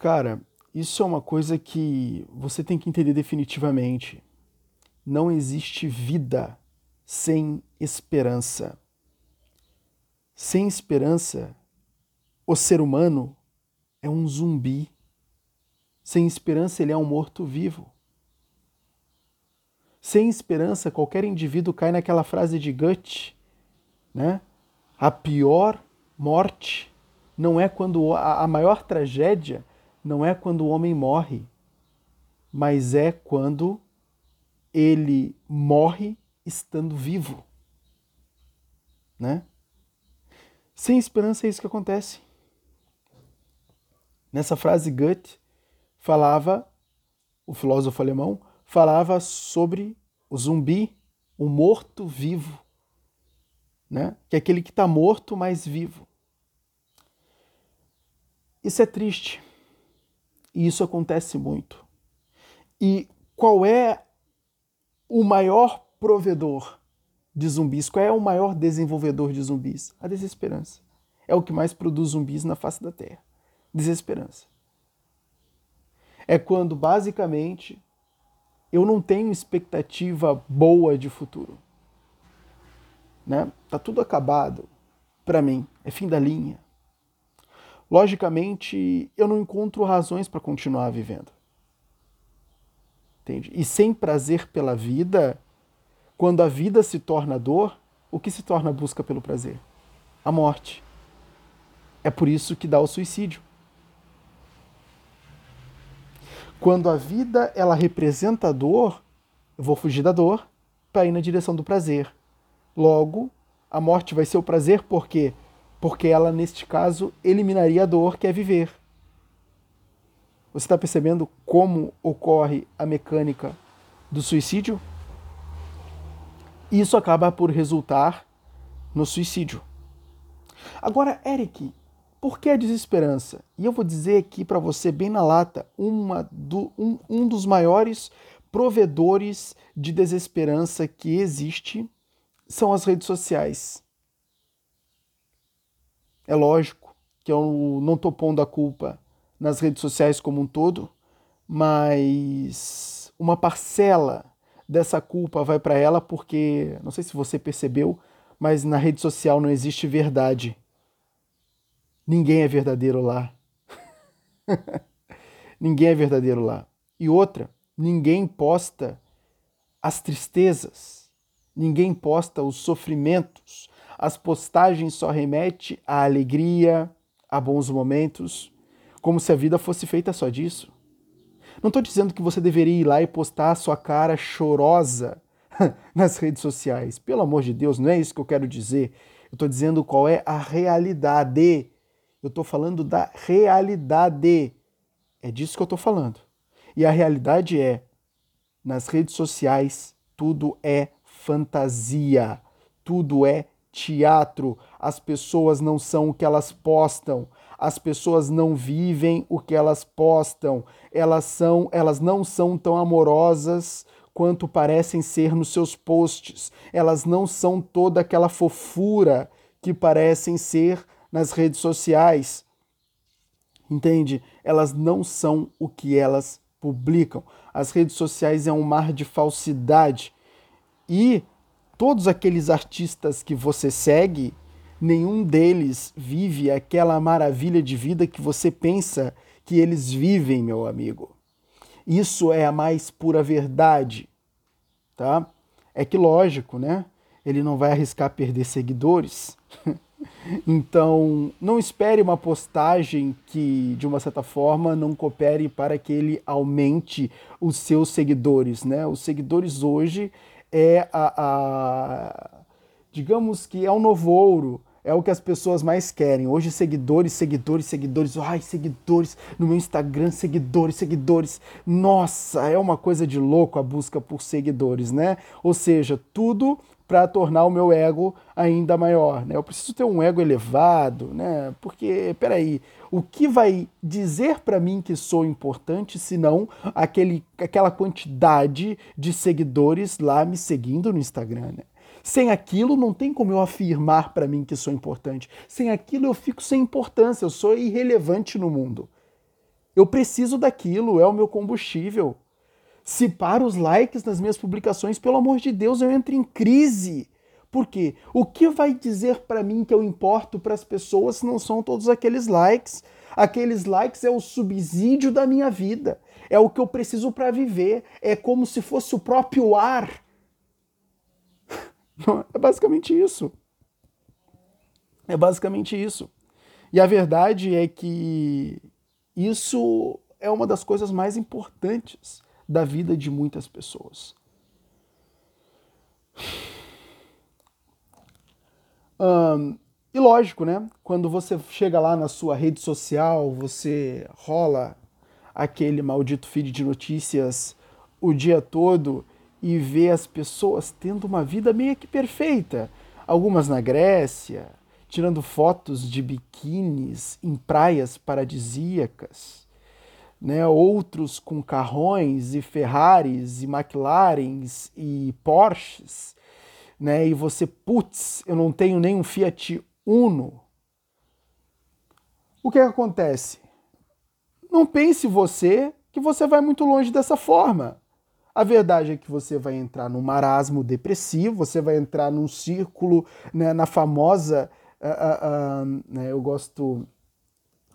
Cara, isso é uma coisa que você tem que entender definitivamente. Não existe vida sem esperança. Sem esperança, o ser humano é um zumbi. Sem esperança, ele é um morto-vivo. Sem esperança, qualquer indivíduo cai naquela frase de Goethe, né? A pior morte não é quando a maior tragédia não é quando o homem morre, mas é quando ele morre estando vivo, né? Sem esperança é isso que acontece. Nessa frase Goethe falava o filósofo alemão falava sobre o zumbi, o morto-vivo, né? que é aquele que está morto, mas vivo. Isso é triste. E isso acontece muito. E qual é o maior provedor de zumbis? Qual é o maior desenvolvedor de zumbis? A desesperança. É o que mais produz zumbis na face da Terra. Desesperança. É quando, basicamente, eu não tenho expectativa boa de futuro. Né? Tá tudo acabado para mim, é fim da linha. Logicamente, eu não encontro razões para continuar vivendo. Entende? E sem prazer pela vida, quando a vida se torna dor, o que se torna a busca pelo prazer? A morte. É por isso que dá o suicídio. Quando a vida ela representa a dor, eu vou fugir da dor para ir na direção do prazer. Logo, a morte vai ser o prazer por quê? Porque ela, neste caso, eliminaria a dor que é viver. Você está percebendo como ocorre a mecânica do suicídio? Isso acaba por resultar no suicídio. Agora, Eric, por que a desesperança? E eu vou dizer aqui para você, bem na lata, do, um, um dos maiores provedores de desesperança que existe são as redes sociais. É lógico que eu não estou pondo a culpa nas redes sociais como um todo, mas uma parcela dessa culpa vai para ela porque, não sei se você percebeu, mas na rede social não existe verdade. Ninguém é verdadeiro lá. ninguém é verdadeiro lá. E outra, ninguém posta as tristezas, ninguém posta os sofrimentos. As postagens só remete à alegria, a bons momentos, como se a vida fosse feita só disso. Não estou dizendo que você deveria ir lá e postar a sua cara chorosa nas redes sociais. Pelo amor de Deus, não é isso que eu quero dizer. Eu estou dizendo qual é a realidade eu estou falando da realidade. É disso que eu estou falando. E a realidade é: nas redes sociais, tudo é fantasia, tudo é teatro. As pessoas não são o que elas postam. As pessoas não vivem o que elas postam. Elas são, elas não são tão amorosas quanto parecem ser nos seus posts. Elas não são toda aquela fofura que parecem ser nas redes sociais. Entende? Elas não são o que elas publicam. As redes sociais é um mar de falsidade. E todos aqueles artistas que você segue, nenhum deles vive aquela maravilha de vida que você pensa que eles vivem, meu amigo. Isso é a mais pura verdade, tá? É que lógico, né? Ele não vai arriscar perder seguidores. Então, não espere uma postagem que, de uma certa forma, não coopere para que ele aumente os seus seguidores. Né? Os seguidores hoje é a, a digamos que é um novo ouro, é o que as pessoas mais querem. Hoje, seguidores, seguidores, seguidores, ai, seguidores no meu Instagram, seguidores, seguidores. Nossa, é uma coisa de louco a busca por seguidores, né? Ou seja, tudo para tornar o meu ego ainda maior. Né? Eu preciso ter um ego elevado, né? porque, peraí, o que vai dizer para mim que sou importante se não aquele, aquela quantidade de seguidores lá me seguindo no Instagram? Né? Sem aquilo, não tem como eu afirmar para mim que sou importante. Sem aquilo, eu fico sem importância, eu sou irrelevante no mundo. Eu preciso daquilo, é o meu combustível. Se para os likes nas minhas publicações, pelo amor de Deus, eu entro em crise. Por quê? O que vai dizer para mim que eu importo para as pessoas se não são todos aqueles likes? Aqueles likes é o subsídio da minha vida, é o que eu preciso para viver, é como se fosse o próprio ar. É basicamente isso. É basicamente isso. E a verdade é que isso é uma das coisas mais importantes da vida de muitas pessoas. E lógico, né? Quando você chega lá na sua rede social, você rola aquele maldito feed de notícias o dia todo e vê as pessoas tendo uma vida meio que perfeita. Algumas na Grécia, tirando fotos de biquínis em praias paradisíacas, né? outros com carrões e Ferraris e McLarens e Porsches né? E você, putz, eu não tenho nem um Fiat Uno. O que, é que acontece? Não pense você que você vai muito longe dessa forma. A verdade é que você vai entrar num marasmo depressivo, você vai entrar num círculo, né, na famosa. Uh, uh, uh, né, eu gosto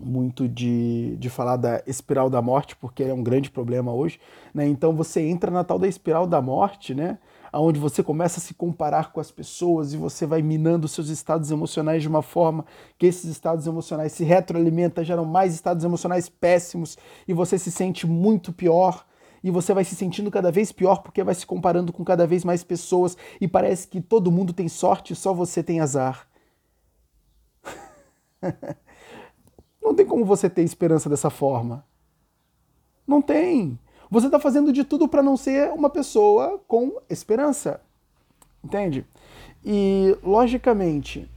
muito de, de falar da espiral da morte, porque é um grande problema hoje. Né? Então você entra na tal da espiral da morte, né? onde você começa a se comparar com as pessoas e você vai minando seus estados emocionais de uma forma que esses estados emocionais se retroalimentam, geram mais estados emocionais péssimos e você se sente muito pior. E você vai se sentindo cada vez pior porque vai se comparando com cada vez mais pessoas e parece que todo mundo tem sorte e só você tem azar. Não tem como você ter esperança dessa forma. Não tem. Você está fazendo de tudo para não ser uma pessoa com esperança. Entende? E, logicamente,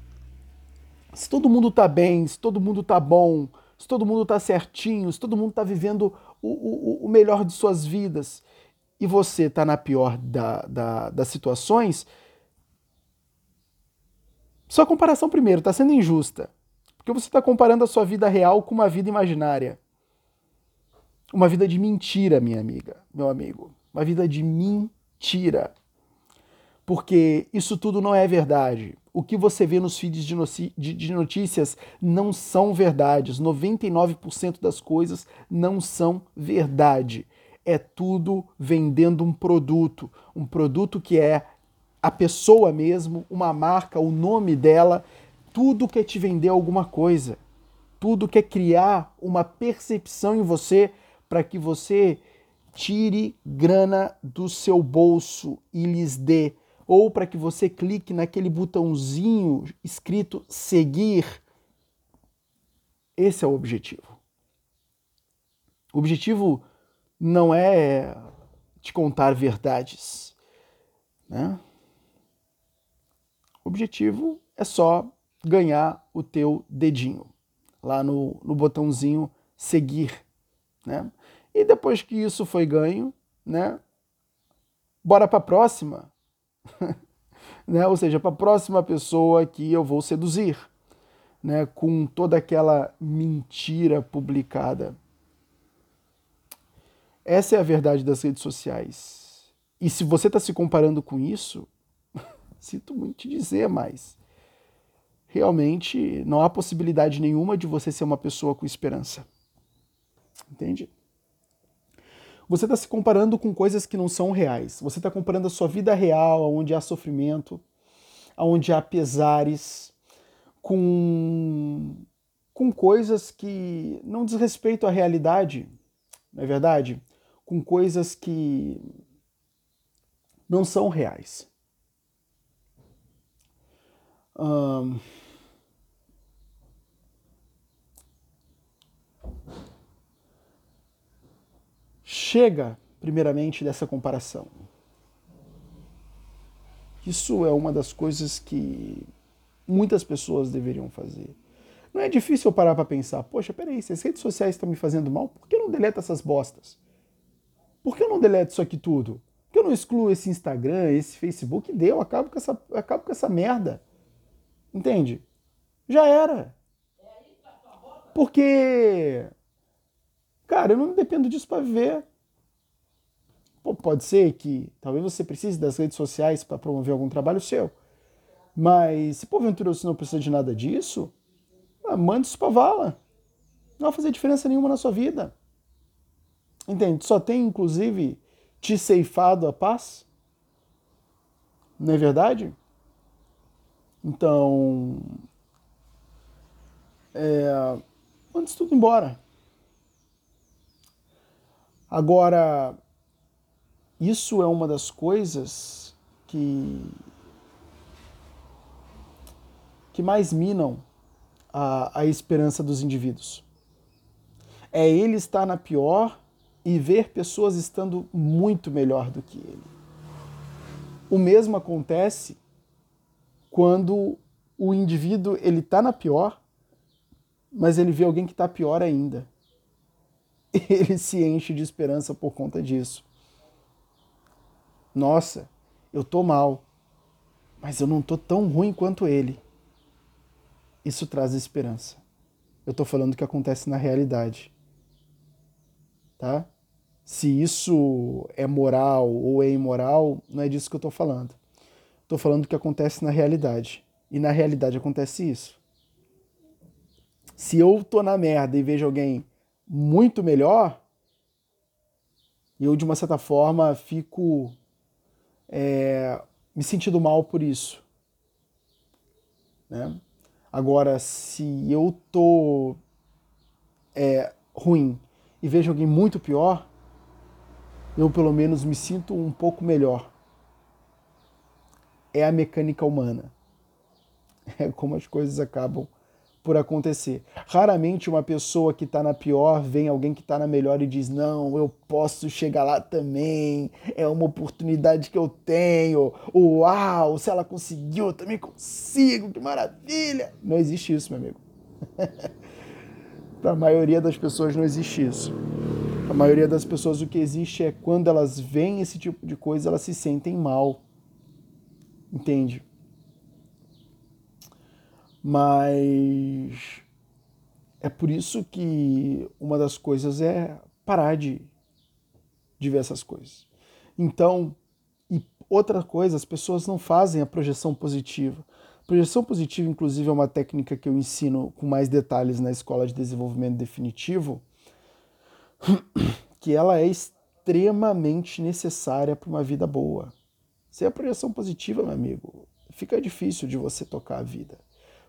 se todo mundo está bem, se todo mundo está bom, se todo mundo está certinho, se todo mundo está vivendo o, o, o, melhor de suas vidas e você está na pior da, da, das situações, sua comparação, primeiro, está sendo injusta. Porque você está comparando a sua vida real com uma vida imaginária. Uma vida de mentira, minha amiga, meu amigo. Uma vida de mentira. Porque isso tudo não é verdade. O que você vê nos feeds de notícias não são verdades. 99% das coisas não são verdade. É tudo vendendo um produto. Um produto que é a pessoa mesmo, uma marca, o nome dela. Tudo quer te vender alguma coisa. Tudo quer criar uma percepção em você para que você tire grana do seu bolso e lhes dê, ou para que você clique naquele botãozinho escrito seguir. Esse é o objetivo. O objetivo não é te contar verdades, né? O objetivo é só ganhar o teu dedinho lá no, no botãozinho seguir, né? E depois que isso foi ganho, né? Bora para a próxima. né? Ou seja, para a próxima pessoa que eu vou seduzir, né? Com toda aquela mentira publicada. Essa é a verdade das redes sociais. E se você está se comparando com isso, sinto muito te dizer, mas realmente não há possibilidade nenhuma de você ser uma pessoa com esperança. Entende? Você está se comparando com coisas que não são reais. Você está comparando a sua vida real, onde há sofrimento, onde há pesares, com, com coisas que não diz respeito à realidade, não é verdade? Com coisas que não são reais. Hum, chega, primeiramente, dessa comparação. Isso é uma das coisas que muitas pessoas deveriam fazer. Não é difícil eu parar para pensar, poxa, peraí, se as redes sociais estão me fazendo mal, por que eu não deleto essas bostas? Por que eu não deleto isso aqui tudo? Por que eu não excluo esse Instagram, esse Facebook? Deu, acabo com essa, acabo com essa merda. Entende? Já era. Porque Cara, eu não dependo disso para viver. Pô, pode ser que talvez você precise das redes sociais para promover algum trabalho seu. Mas se porventura você não precisa de nada disso, ah, mande isso para vala. Não vai fazer diferença nenhuma na sua vida. Entende? Só tem, inclusive, te ceifado a paz. Não é verdade? Então, é, isso tudo embora. Agora, isso é uma das coisas que que mais minam a, a esperança dos indivíduos. É ele estar na pior e ver pessoas estando muito melhor do que ele. O mesmo acontece quando o indivíduo ele está na pior, mas ele vê alguém que está pior ainda. Ele se enche de esperança por conta disso. Nossa, eu tô mal, mas eu não tô tão ruim quanto ele. Isso traz esperança. Eu estou falando que acontece na realidade. Tá? Se isso é moral ou é imoral, não é disso que eu estou falando. Estou falando que acontece na realidade. E na realidade acontece isso. Se eu tô na merda e vejo alguém muito melhor, eu de uma certa forma fico é, me sentindo mal por isso. Né? Agora, se eu tô é, ruim e vejo alguém muito pior, eu pelo menos me sinto um pouco melhor. É a mecânica humana. É como as coisas acabam por acontecer. Raramente uma pessoa que está na pior vem alguém que está na melhor e diz: Não, eu posso chegar lá também, é uma oportunidade que eu tenho. Uau, se ela conseguiu, eu também consigo, que maravilha! Não existe isso, meu amigo. Para a maioria das pessoas não existe isso. A maioria das pessoas o que existe é quando elas veem esse tipo de coisa, elas se sentem mal. Entende? Mas é por isso que uma das coisas é parar de, de ver essas coisas. Então, e outra coisa, as pessoas não fazem a projeção positiva. Projeção positiva, inclusive, é uma técnica que eu ensino com mais detalhes na Escola de Desenvolvimento Definitivo, que ela é extremamente necessária para uma vida boa. Sem a projeção positiva, meu amigo, fica difícil de você tocar a vida.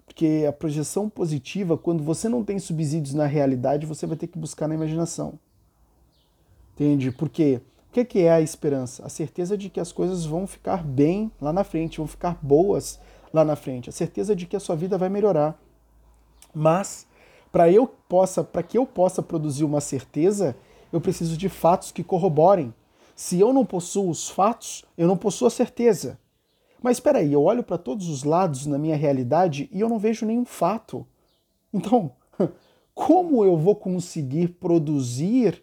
Porque a projeção positiva, quando você não tem subsídios na realidade, você vai ter que buscar na imaginação. Entende? Porque o que é a esperança? A certeza de que as coisas vão ficar bem lá na frente, vão ficar boas lá na frente. A certeza de que a sua vida vai melhorar. Mas para eu possa, para que eu possa produzir uma certeza, eu preciso de fatos que corroborem. Se eu não possuo os fatos, eu não possuo a certeza. Mas espera aí, eu olho para todos os lados na minha realidade e eu não vejo nenhum fato. Então, como eu vou conseguir produzir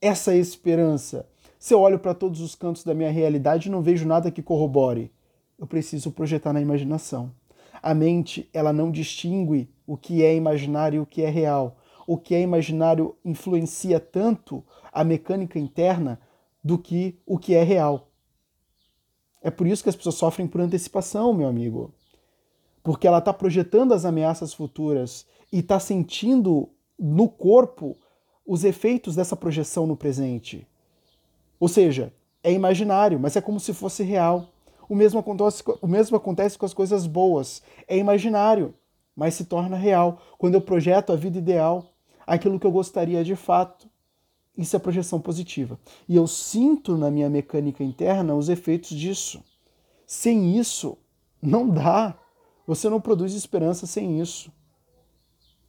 essa esperança? Se eu olho para todos os cantos da minha realidade e não vejo nada que corrobore, eu preciso projetar na imaginação. A mente, ela não distingue o que é imaginário e o que é real. O que é imaginário influencia tanto a mecânica interna do que o que é real. É por isso que as pessoas sofrem por antecipação, meu amigo. Porque ela está projetando as ameaças futuras e está sentindo no corpo os efeitos dessa projeção no presente. Ou seja, é imaginário, mas é como se fosse real. O mesmo acontece, o mesmo acontece com as coisas boas. É imaginário, mas se torna real. Quando eu projeto a vida ideal, aquilo que eu gostaria de fato. Isso é projeção positiva. E eu sinto na minha mecânica interna os efeitos disso. Sem isso, não dá. Você não produz esperança sem isso.